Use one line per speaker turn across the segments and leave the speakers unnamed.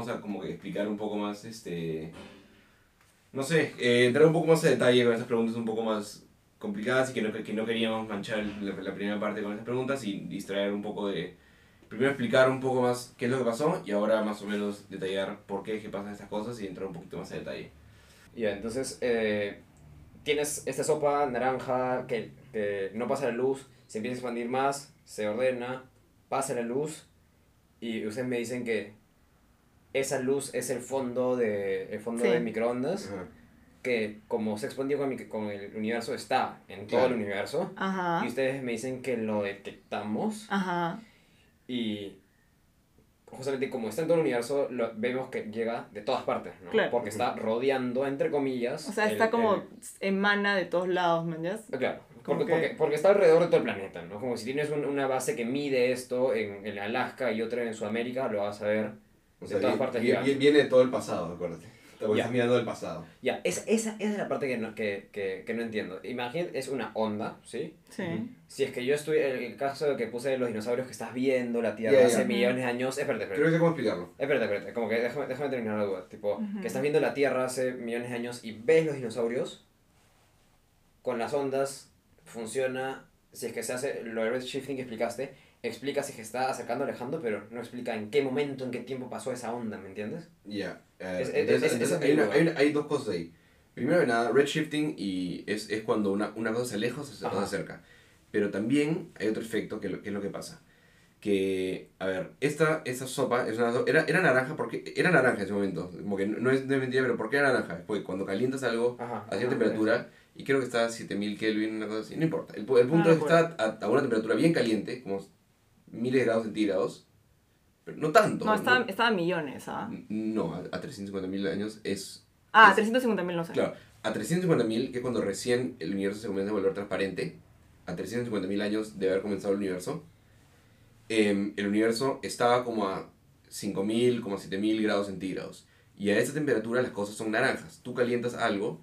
vamos a como que explicar un poco más, este... No sé, eh, entrar un poco más a detalle con esas preguntas un poco más complicadas y que no, que no queríamos manchar la, la primera parte con esas preguntas y distraer un poco de... Primero explicar un poco más qué es lo que pasó y ahora más o menos detallar por qué es que pasan estas cosas y entrar un poquito más a detalle.
Ya, entonces eh, tienes esta sopa naranja que, que no pasa la luz, se empieza a expandir más, se ordena, pasa la luz y ustedes me dicen que esa luz es el fondo de, el fondo
Sí.
de microondas
Ajá.
que como se expandió con, mi- con el universo está en todo
Claro.
el universo
Ajá.
y ustedes me dicen que lo detectamos
Ajá.
y justamente como está en todo el universo lo, vemos que llega de todas partes, ¿no?
Claro.
Porque está rodeando, entre comillas.
O sea,
el-
está como
el-
emana de todos lados, ¿me entiendes?
Claro,
Como
porque,
que-
porque, porque está alrededor de todo el planeta, ¿no? Como si tienes un- una base que mide esto en, en Alaska y otra en Sudamérica, lo vas a ver
O
de
sea,
todas
vi-
partes
vi-
llegando.
vi- viene de todo el pasado, acuérdate. Porque
Ya.
estás mirando el pasado.
Ya, esa, esa, esa es la parte que no, que, que, que no entiendo. Imagínate, es una onda, ¿sí?
Sí.
Si es que yo estoy, el, el caso de que puse de los dinosaurios que estás viendo, la Tierra
Ya,
hace millones de años, espérate,
Creo
espérate.
que sé cómo explicarlo.
Espérate, espérate, como que déjame, déjame terminar la duda. Tipo,
Ujú.
que estás viendo la Tierra hace millones de años y ves los dinosaurios, con las ondas funciona, si es que se hace lo del redshifting que explicaste, explica si es que está acercando o alejando, pero no explica en qué momento, en qué tiempo pasó esa onda, ¿me entiendes?
Ya.
Es- es- es- es
hay, dos cosas ahí. Primero que nada, redshifting y es, es cuando una, una cosa se aleja o se, o se acerca. Pero también hay otro efecto que, lo, que es lo que pasa. Que, a ver, esta, esta sopa es una, era, era naranja porque era naranja en ese momento. Como que no, no es mentira, pero ¿por qué era naranja? Porque cuando calientas algo
Ajá.
a cierta temperatura, y creo que está a 7000 Kelvin, una cosa así, no importa. El punto
Ah,
es que está a, a una temperatura bien caliente, como miles de grados centígrados, pero no tanto.
No, estaba, estaba a millones, ¿ah?
No, a, a 350.000 años es...
Ah,
es-
350 mil no sé.
Claro, a 350.000, que es cuando recién el universo se comienza a volver transparente, a 350.000 años de haber comenzado el universo, em, el universo estaba como a 5.000, como a 7.000 grados centígrados. Y a esa temperatura las cosas son naranjas. Tú calientas algo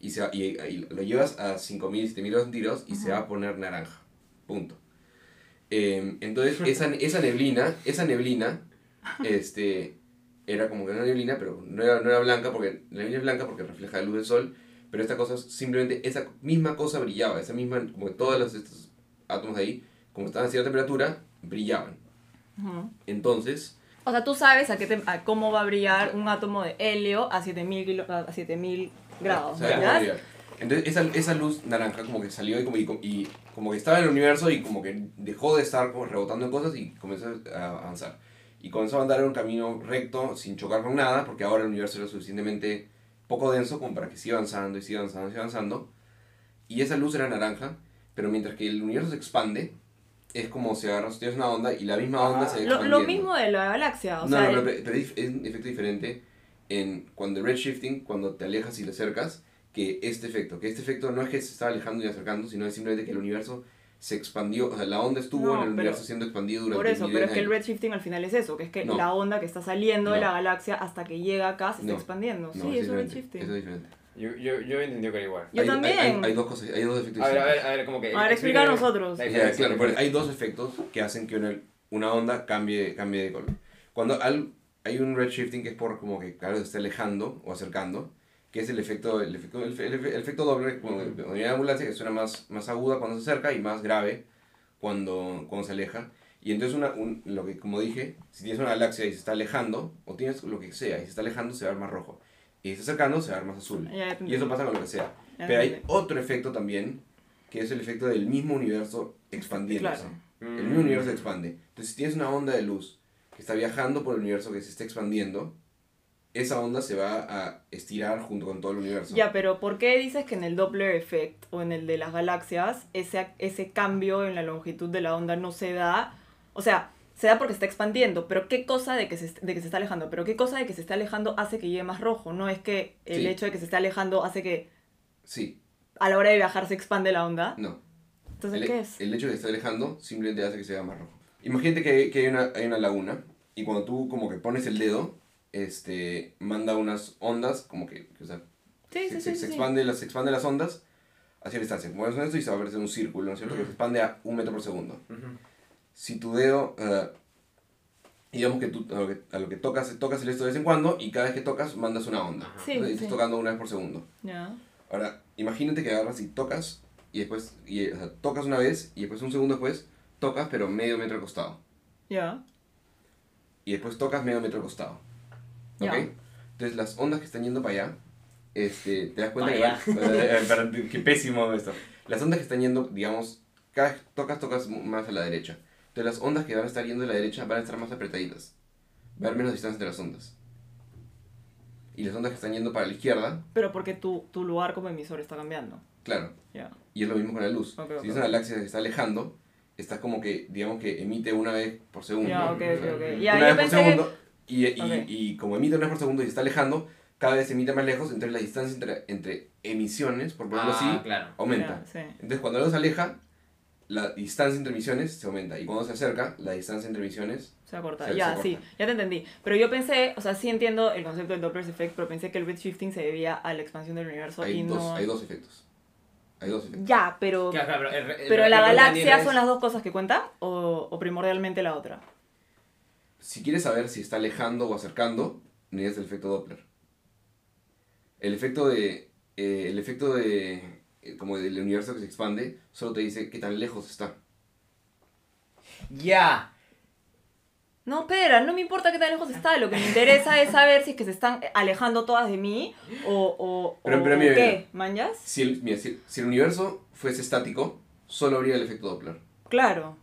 y, se va- y, y lo llevas a 5.000, 7.000 grados centígrados y se va a poner naranja. Punto. Em, entonces, esa, esa neblina, esa neblina, este, era como que una neblina, pero no era, no era blanca, porque la neblina es blanca porque refleja la luz del sol, pero esta cosa, simplemente, esa misma cosa brillaba, esa misma, como que todos los, estos átomos de ahí, como estaban a cierta temperatura, brillaban.
Ujú.
Entonces,
O sea, tú sabes a, qué tem- a cómo va a brillar un átomo de helio a 7000 kilo- a 7000 grados,
¿sabes cómo
¿verdad?
Entonces, esa, esa luz naranja como que salió y como, y, como- y como que estaba en el universo y como que dejó de estar como rebotando en cosas y comenzó a avanzar. Y comenzó a andar en un camino recto sin chocar con nada, porque ahora el universo era suficientemente poco denso como para que siga avanzando y siga avanzando y siga avanzando. Y esa luz era naranja, pero mientras que el universo se expande, es como si agarras, tienes una onda y la misma onda
Ah.
se
Lo,
expandiendo.
lo mismo de la galaxia, o
no,
sea,
no, pero, pero es un efecto diferente en cuando el redshifting, cuando te alejas y te acercas, que este efecto. Que este efecto no es que se está alejando y acercando, sino es simplemente que el universo se expandió, o sea, la onda estuvo
No,
en el
pero-
universo siendo expandido durante
por eso, pero es que el
de
redshifting al final es eso, que es que
No.
la onda que está saliendo de
No.
la galaxia hasta que llega acá se está
No.
expandiendo.
No,
sí,
es
eso es redshifting.
Eso es diferente.
Yo, yo, yo entendí que era igual.
Yo
hay, hay-
también.
Hay, hay dos cosas, hay dos efectos
A ver, a ver, a ver, como que...
A ver, explica a nosotros.
diferencia.
claro, pero hay dos efectos que hacen que una, una onda cambie, cambie de color. Cuando al- hay un redshifting que es por como que algo se está alejando o acercando, que es el efecto, el efecto, el, el- el efecto doble, cuando cuando viene la ambulancia, que suena más, más aguda cuando se acerca y más grave cuando, cuando se aleja. Y entonces, una, un- lo que, como dije, si tienes una galaxia y se está alejando, o tienes lo que sea, y se está alejando, se va a ver más rojo. Y se está acercando, se va a ver más azul. Y eso pasa con lo que sea. Pero hay otro efecto también, que es el efecto del mismo universo expandiéndose.
Claro.
El mismo universo se expande. Entonces, si tienes una onda de luz que está viajando por el universo que se está expandiendo, esa onda se va a estirar junto con todo el universo.
Ya, pero ¿por qué dices que en el Doppler effect o en el de las galaxias ese, ese cambio en la longitud de la onda no se da? O sea, se da porque está expandiendo, pero ¿qué cosa de que, se, de que se está alejando? Pero ¿qué cosa de que se está alejando hace que llegue más rojo? No es que el
Sí.
hecho de que se esté alejando hace que
Sí,
a la hora de viajar se expande la onda.
no.
Entonces,
el,
¿qué es?
el hecho de que esté alejando simplemente hace que se vea más rojo. Imagínate que, que hay, una, hay una laguna y cuando tú como que pones el dedo, este, manda unas ondas como que, que, o sea,
Sí,
se,
sí,
se-
sí.
se
sí.
expande las, se expande las ondas hacia la distancia. Mueves con esto y se va a parecer un círculo, ¿no es cierto? Que se expande a un metro por segundo.
Ujú.
Si tu dedo Y digamos que tú a lo que, a lo que tocas, tocas el esto de vez en cuando y cada vez que tocas mandas una onda.
Sí,
Entonces,
sí.
estás tocando una vez por segundo.
Ya.
Ahora, imagínate que agarras y tocas y después, y, o sea, tocas una vez y después un segundo después tocas pero medio metro al costado.
Ya.
Y después tocas medio metro al costado. ¿Ok?
Ya.
Entonces las ondas que están yendo para allá, este, te das cuenta
Pa'
que... Perdón, qué pésimo esto. Las ondas que están yendo, digamos, cada vez que tocas, tocas más a la derecha. Entonces las ondas que van a estar yendo a la derecha van a estar más apretaditas. Va a haber menos distancia entre las ondas. Y las ondas que están yendo para la izquierda,
Pero porque tu, tu lugar como emisor está cambiando.
claro,
Ya.
Y es lo mismo con la luz.
Ok,
si
ok,
es una galaxia que se está alejando, está como que, digamos que emite una vez por segundo.
Ya,
¿no?
ok, ok, ok.
una
Ya, yo
vez por
pensé que-
segundo. Y, y,
Ok.
y como emite una vez por segundo y se está alejando, cada vez emite más lejos, entonces la distancia entre, entre emisiones, por ponerlo
Ah,
así,
claro.
aumenta.
Ya, sí.
Entonces cuando algo se aleja, la distancia entre emisiones se aumenta. Y cuando se acerca, la distancia entre emisiones...
Se acorta.
Se-
ya,
se
sí,
corta.
ya te entendí. Pero yo pensé, o sea, sí entiendo el concepto del Doppler's effect, pero pensé que el redshifting se debía a la expansión del universo
Hay
y
dos,
no.
hay dos efectos. Hay dos efectos.
Ya, pero.
Claro, claro, pero el- el-
Pero
el-
la galaxia son las dos cosas que cuentan o, o primordialmente la otra.
Si quieres saber si está alejando o acercando, necesitas el efecto Doppler. El efecto de. eh, el efecto de. eh, como del universo que se expande, solo te dice qué tan lejos está.
Ya.
No, espera, no me importa qué tan lejos está. Lo que me interesa es saber si es que se están alejando todas de mí o, o,
Pero-
o
pero mira,
qué.
mira.
¿Manjas?
Si el, mira, si, si el universo fuese estático, solo habría el efecto Doppler.
Claro.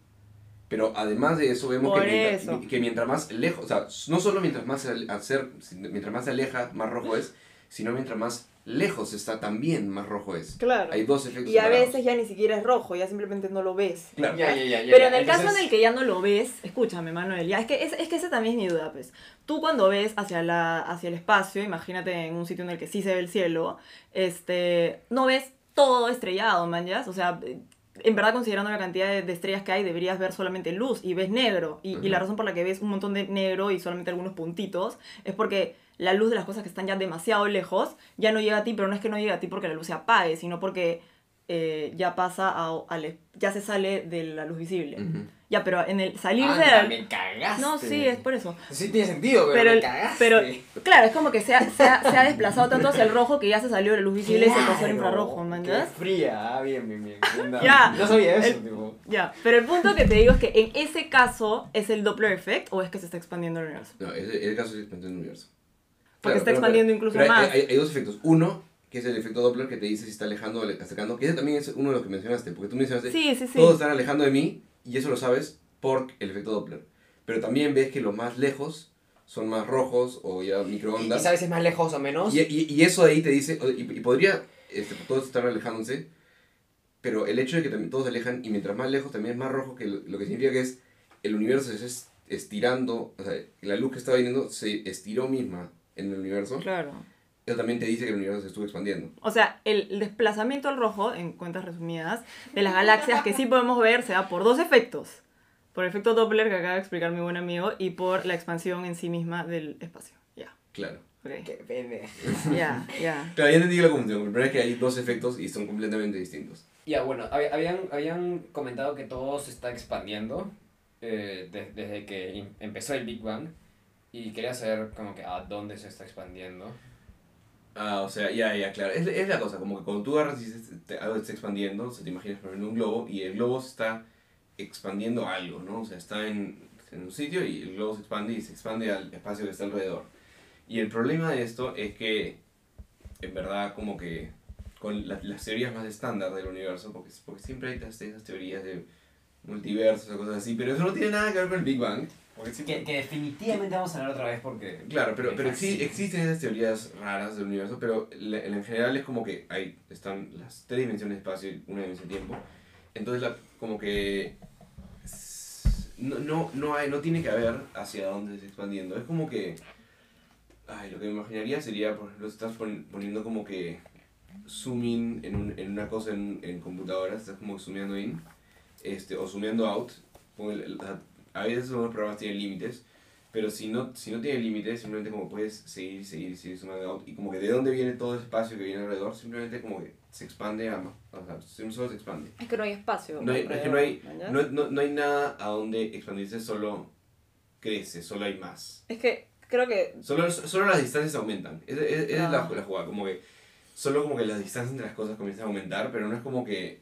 Pero además de eso, vemos que mientras,
eso.
que mientras más lejos, o sea, no solo mientras más hacer, mientras más se aleja, más rojo es, sino mientras más lejos está, también más rojo es.
Claro.
Hay dos efectos
Y a
separados.
veces ya ni siquiera es rojo, ya simplemente no lo ves.
Claro.
Ya, ya, ya, ya,
Pero
ya.
en el caso en el que ya no lo ves, escúchame, Manuel, ya es que, es, es que esa también es mi duda, pues. Tú cuando ves hacia, la, hacia el espacio, imagínate en un sitio en el que sí se ve el cielo, este, no ves todo estrellado, man, ¿ya? O sea, en verdad considerando la cantidad de, de estrellas que hay, deberías ver solamente luz y ves negro. Y, y la razón por la que ves un montón de negro y solamente algunos puntitos es porque la luz de las cosas que están ya demasiado lejos ya no llega a ti, pero no es que no llegue a ti porque la luz se apague, sino porque eh, ya pasa a, ya se sale de la luz visible. Ya, pero en el salir de
Anda,
la...
me cagaste.
No, sí, es por eso.
Sí tiene sentido, pero,
Pero,
me
el-
cagaste.
pero claro, es como que se ha, se, ha, se ha desplazado tanto hacia el rojo que ya se salió de la luz visible y se pasó al
Claro,
infrarrojo, ¿man?
qué
¿ya?
fría, ah, bien, bien, bien. No,
Ya.
No sabía eso,
El-
tipo.
Ya, pero el punto que te digo es que en ese caso es el Doppler effect o es que se está expandiendo el universo.
No, es, es el caso de expansión del universo.
Porque está
pero-
expandiendo
pero-
incluso
pero hay-
más.
Hay, hay dos efectos. Uno, que es el efecto Doppler que te dice si está alejando o acercando, que ese también es uno de los que mencionaste, porque tú mencionaste,
Sí, sí, sí.
todos están alejando de mí, y eso lo sabes por el efecto Doppler. Pero también ves que los más lejos son más rojos o ya
¿Y, y
microondas.
sabes si es más lejos o menos?
Y, y, y eso ahí te dice, y, y podría, este, todos están alejándose, pero el hecho de que también todos se alejan y mientras más lejos también es más rojo, que lo, lo que significa que es el universo se está estirando, o sea, la luz que estaba viniendo se estiró misma en el universo.
Claro.
Eso también te dice que el universo se estuvo expandiendo.
O sea, el desplazamiento al rojo, en cuentas resumidas, de las galaxias que sí podemos ver se da por dos efectos. Por el efecto Doppler que acaba de explicar mi buen amigo y por la expansión en sí misma del espacio. Ya,
Claro.
ok.
Qué pendejo.
Ya, ya.
Claro, ya entendí la confusión. El problema es que hay dos efectos y son completamente distintos.
Ya, bueno, hab- habían, habían comentado que todo se está expandiendo eh, de- desde que em- empezó el Big Bang y quería saber como que a dónde se está expandiendo.
Ah, o sea, ya, ya, claro. Es, es la cosa, como que cuando tú agarras y algo está expandiendo, o sea, te imaginas por un globo y el globo se está expandiendo algo, ¿no? O sea, está en, en un sitio y el globo se expande y se expande al espacio que está alrededor. Y el problema de esto es que, en verdad, como que con la- las teorías más estándar del universo, porque, porque siempre hay esas teorías de multiversos o cosas así, pero eso no tiene nada que ver con el Big Bang.
Que, que definitivamente vamos a hablar otra vez porque...
Claro, pero, pero
fascina.
existen esas teorías raras del universo, pero la- en general es como que hay, están las tres dimensiones de espacio y una dimensión de tiempo. Entonces, la, como que no, no, no, hay, no tiene que haber hacia dónde se está expandiendo. Es como que, ay, lo que me imaginaría sería, por ejemplo, estás pon- poniendo como que zooming en, un, en una cosa en, en computadora, estás como zoomeando in, este, o zoomeando out. el- el- a veces algunos programas tienen límites, pero si no, si no tiene límites, simplemente como puedes seguir, seguir, seguir sumando out, y como que de dónde viene todo ese espacio que viene alrededor, simplemente como que se expande a más, o sea, solo se expande.
Es que no hay espacio.
No hay, es que no hay, no, no, no hay nada a donde expandirse, solo crece, solo hay más.
Es que creo que
Solo, solo las distancias aumentan. Esa es, es la,
Ah.
la jugada, como que solo como que las distancias entre las cosas comienzan a aumentar, pero no es como que...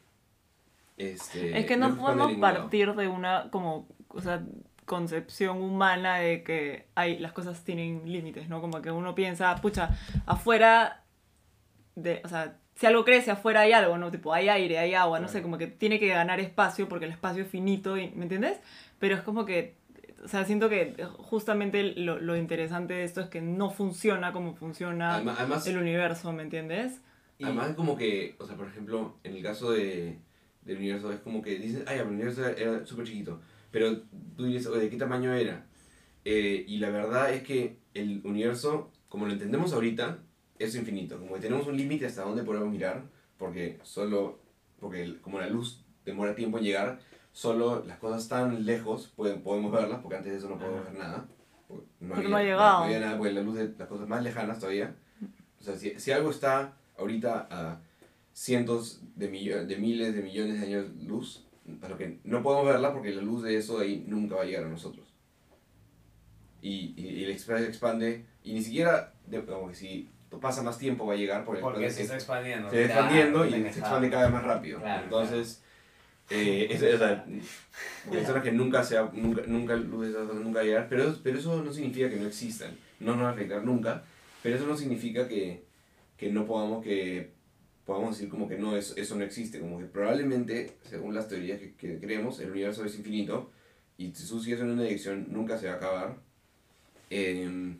Este,
Es que no, podemos
lado.
partir de una como, o sea, concepción humana de que hay, las cosas tienen límites, ¿no? Como que uno piensa, pucha, afuera de, o sea, si algo crece afuera hay algo, ¿no? Tipo, hay aire, hay agua, no sé, como que tiene que ganar espacio porque el espacio es finito, y- ¿me entiendes? Pero es como que, o sea, siento que justamente lo, lo interesante de esto es que no funciona como funciona
Además, además,
el universo, ¿me entiendes?
Y-
además como que, o sea, por ejemplo, en el caso de, del universo es como que dices, ay, el universo era, era súper chiquito, pero tú dices, ¿de qué tamaño era? Eh, y la verdad es que el universo, como lo entendemos ahorita, es infinito, como que tenemos un límite hasta dónde podemos mirar, porque solo, porque como la luz demora tiempo en llegar, solo las cosas tan lejos pueden, podemos verlas, porque antes de eso no podemos ver nada. No, había,
no ha llegado.
no había nada, porque la luz de las cosas más lejanas todavía. O sea, si, si algo está ahorita a cientos de, millo- de miles de millones de años luz, a lo que no podemos verla porque la luz de eso de ahí nunca va a llegar a nosotros. Y, y, y el espacio expande, y ni siquiera, de- como que si pasa más tiempo va a llegar porque,
Porque se está expandiendo.
se va
Claro,
expandiendo y se expande cada vez más rápido.
Claro,
Entonces, eh, es, es, sea, personas que nunca, se va- nunca, nunca, cosas nunca llegar, pero, pero eso no significa que no existan, no nos va a afectar nunca, pero eso no significa que, que no podamos, que podamos decir como que no, eso, eso no existe, como que probablemente, según las teorías que, que creemos, el universo es infinito y tú sigues en una dirección nunca se va a acabar. Em,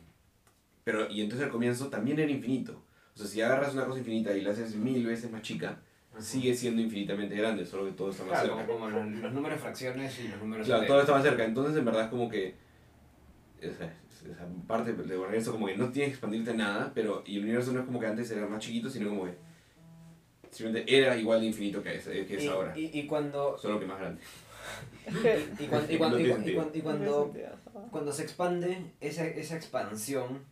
pero, y entonces al comienzo también era infinito. O sea, si agarras una cosa infinita y la haces mil veces más chica, sigue siendo infinitamente grande, solo que todo está más
Claro,
cerca.
como, los, los números fracciones y los números
Claro,
de-
todo está más cerca. Entonces, en verdad, es como que. Esa, esa parte del universo, como que no tiene que expandirte nada, pero. Y el universo no es como que antes era más chiquito, sino como que. Simplemente era igual de infinito que es, que es
y,
ahora.
y, y cuando
Solo que más grande.
Y cuando, y cuando, cuando, cuando, se expande, esa, esa expansión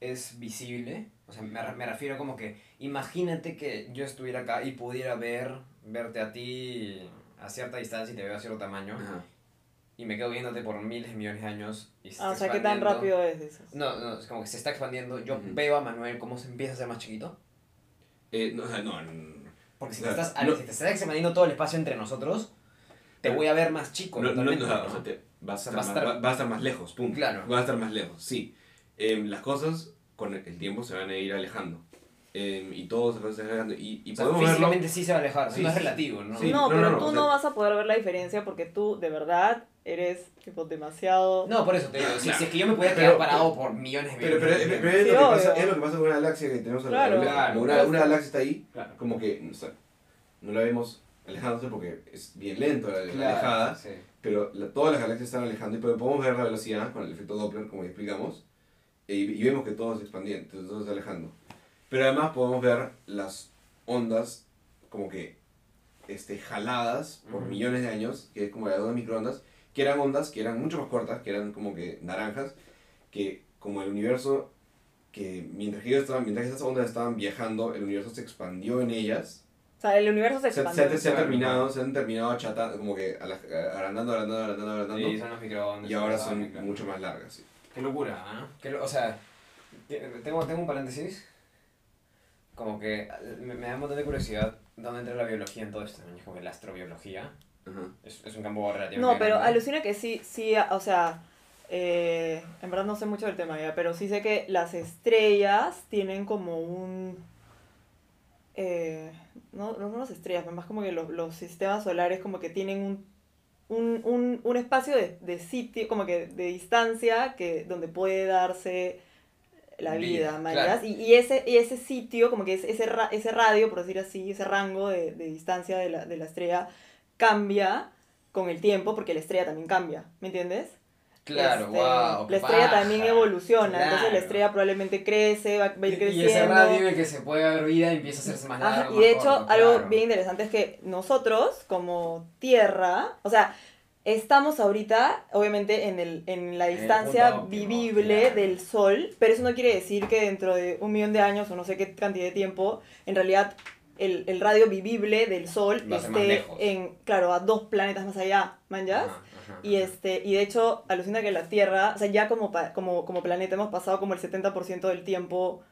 es visible. O sea, me, me refiero como que imagínate que yo estuviera acá y pudiera ver, verte a ti a cierta distancia y te veo a cierto tamaño
Ajá.
y me quedo viéndote por miles de millones de años y se
Ah, o sea, ¿qué tan rápido es eso?
No, no, es como que se está expandiendo. Yo
Ujú.
veo a Manuel cómo se empieza a hacer más chiquito.
Eh, no, o sea, no, no, no,
Porque si, te, estás,
no-
si te estás expandiendo todo el espacio entre nosotros, te voy a ver más chico.
no, no, no, o sea,
¿no?
te- vas, a estar
va a
más,
estar-
va- va a estar más lejos, punto.
Claro.
Va a estar más lejos, sí. Em, las cosas con el tiempo se van a ir alejando. Em, y todo se va a ir alejando. Y, y
O sea,
podemos verlo.
físicamente sí se va a alejar,
Sí,
no es relativo, ¿no?
Sí.
no,
no,
pero
no, no,
tú
o
no
sea-
vas a poder ver la diferencia porque tú de verdad eres tipo demasiado...
No, por eso te digo, si,
Claro.
si es que yo me pudiera
Pero-
quedar parado por millones de
Pero,
millones
pero,
de
pero
millones.
es,
Sí,
lo que pasa,
obvio.
es lo que pasa con una galaxia que tenemos
Claro.
alrededor.
Claro.
Una, una galaxia está ahí,
Claro.
como que o sea, no la vemos alejándose porque es bien lento la, la
Claro,
alejada,
sí.
pero la- todas las galaxias están alejando y pero podemos ver la velocidad con el efecto Doppler, como ya explicamos, y, y vemos que todo se expandía, todo se está alejando. Pero además podemos ver las ondas como que este, jaladas por
Ujú.
millones de años, que es como las ondas microondas, que eran ondas que eran mucho más cortas, que eran como que naranjas, que como el universo, que mientras que, ellos estaban, mientras que esas ondas estaban viajando, el universo se expandió en ellas,
O sea, el universo se
se,
expandió.
se, se han
Claro.
terminado, se han terminado achatando, como que agrandando, agrandando, agrandando, agrandando,
Sí, son los microondas.
y ahora
son
son
los micro-
mucho más largas. sí.
Qué locura, ¿ah? Qué lo- o sea, tengo, tengo un paréntesis. Como que me, me da un montón de curiosidad dónde entra la biología en todo esto. ¿no? Es como que la astrobiología
Ajá.
es, es un campo relativamente
No, pero
grande.
alucina que sí, sí, o sea, eh, en verdad no sé mucho del tema ya, pero sí sé que las estrellas tienen como un... eh, no, no son las estrellas, más como que los, los sistemas solares como que tienen un, un, un, un espacio de, de sitio, como que de distancia, que, donde puede darse la
Vida,
y, y, ese, y ese sitio, como que es, ese, ra- ese radio, por decir así, ese rango de, de distancia de la, de la estrella, cambia con el tiempo porque la estrella también cambia, ¿me entiendes?
Claro,
Este,
wow.
La estrella también evoluciona, entonces la estrella probablemente crece, va, va a ir
Y
creciendo.
ese radio el que se puede ver vida empieza a hacerse más
Ajá,
largo.
y de hecho,
corto,
algo
claro.
bien interesante es que nosotros, como Tierra, o sea, estamos ahorita, obviamente, en, el, en la distancia
óptimo,
vivible
claro.
del Sol, pero eso no quiere decir que dentro de un millón de años o no sé qué cantidad de tiempo, en realidad el, el radio vivible del Sol
Va
esté en, claro, a dos planetas más allá, ¿man ya?
Ajá, ajá. Ajá,
Y, este, y de hecho, alucina que la Tierra, o sea, ya como, pa- como, como planeta hemos pasado como el 70% del tiempo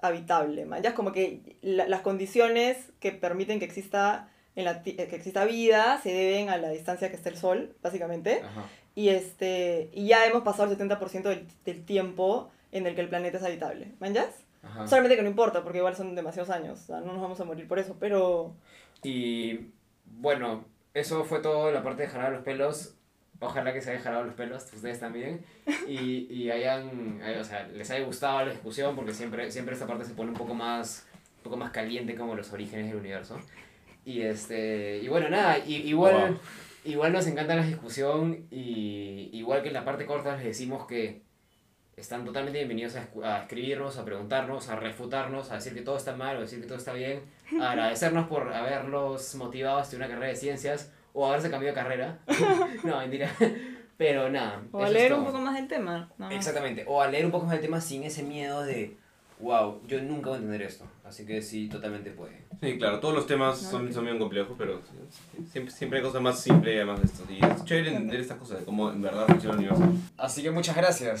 habitable. man. Ya como que la- las condiciones que permiten que exista, en la, que exista vida se deben a la distancia que está el Sol, básicamente.
Ajá.
Y, este, y ya hemos pasado el 70% del, del tiempo en el que el planeta es habitable. ¿Manjas?
Ajá.
Solamente que no importa, porque igual son demasiados años. O sea, no nos vamos a morir por eso, pero...
Y bueno, eso fue todo la parte de jalar los pelos. Ojalá que se hayan jalado los pelos, ustedes también. Y, y hayan, eh, o sea, les haya gustado la discusión, porque siempre, siempre esta parte se pone un poco más, un poco más caliente como los orígenes del universo. Y este, y bueno, nada, y, igual,
Wow.
igual nos encanta la discusión y igual que en la parte corta les decimos que están totalmente bienvenidos a, a escribirnos, a preguntarnos, a refutarnos, a decir que todo está mal o decir que todo está bien, a agradecernos por haberlos motivado a estudiar una carrera de ciencias o haberse cambiado de carrera. no, mentira. Pero nada.
O a leer un poco más del tema. más.
Exactamente, o a leer un poco más del tema sin ese miedo de, wow, yo nunca voy a entender esto. Así que sí, totalmente puede.
Sí, claro, todos los temas
No,
son,
que-
son bien complejos, pero siempre, siempre hay cosas más simples además de esto. Y es chévere entender estas cosas, de cómo en verdad funciona el universo.
Así que muchas gracias.